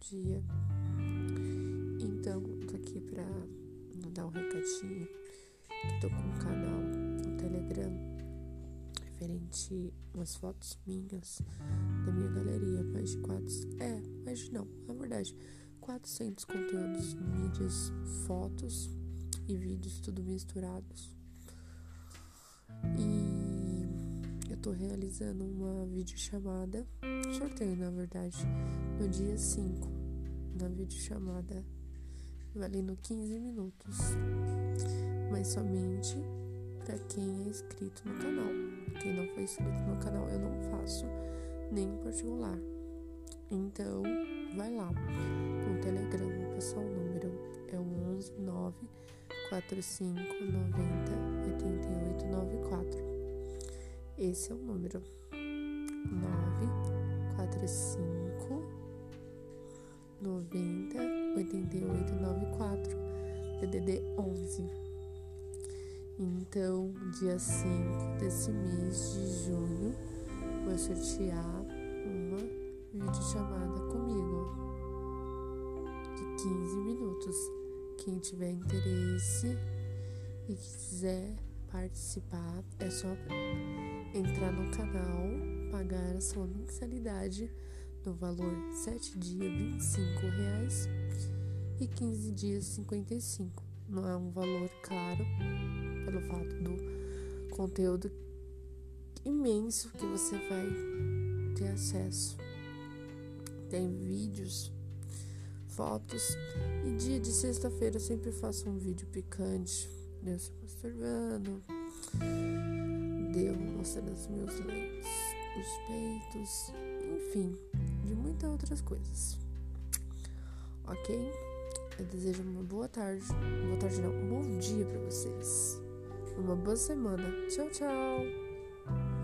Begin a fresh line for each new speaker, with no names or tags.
dia. Então, tô aqui pra dar um recadinho. Que tô com um canal no Telegram referente umas fotos minhas da minha galeria. Mais de quatro. É, mais de não, na verdade. 400 conteúdos, mídias, fotos e vídeos, tudo misturados. E tô realizando uma videochamada, sorteio na verdade, no dia 5, na videochamada, valendo 15 minutos, mas somente para quem é inscrito no canal. Quem não foi inscrito no canal, eu não faço nem em particular. Então, vai lá no Telegram, vou passar o número, é o 11 9 45 90 88 94. Esse é o número 9 45 90 88 94 DDD 11. Então, dia 5 desse mês de junho, vou sortear uma videochamada comigo de 15 minutos. Quem tiver interesse e quiser participar, é só entrar no canal, pagar a sua mensalidade no valor 7 dias 25 reais e 15 dias 55. Não é um valor caro pelo fato do conteúdo imenso que você vai ter acesso. Tem vídeos, fotos e dia de sexta-feira eu sempre faço um vídeo picante, eu se masturbando, deu mostrando os meus leitos, os peitos, enfim, de muitas outras coisas. Ok? Eu desejo uma boa tarde, boa tarde não, um bom dia para vocês. Uma boa semana. Tchau, tchau.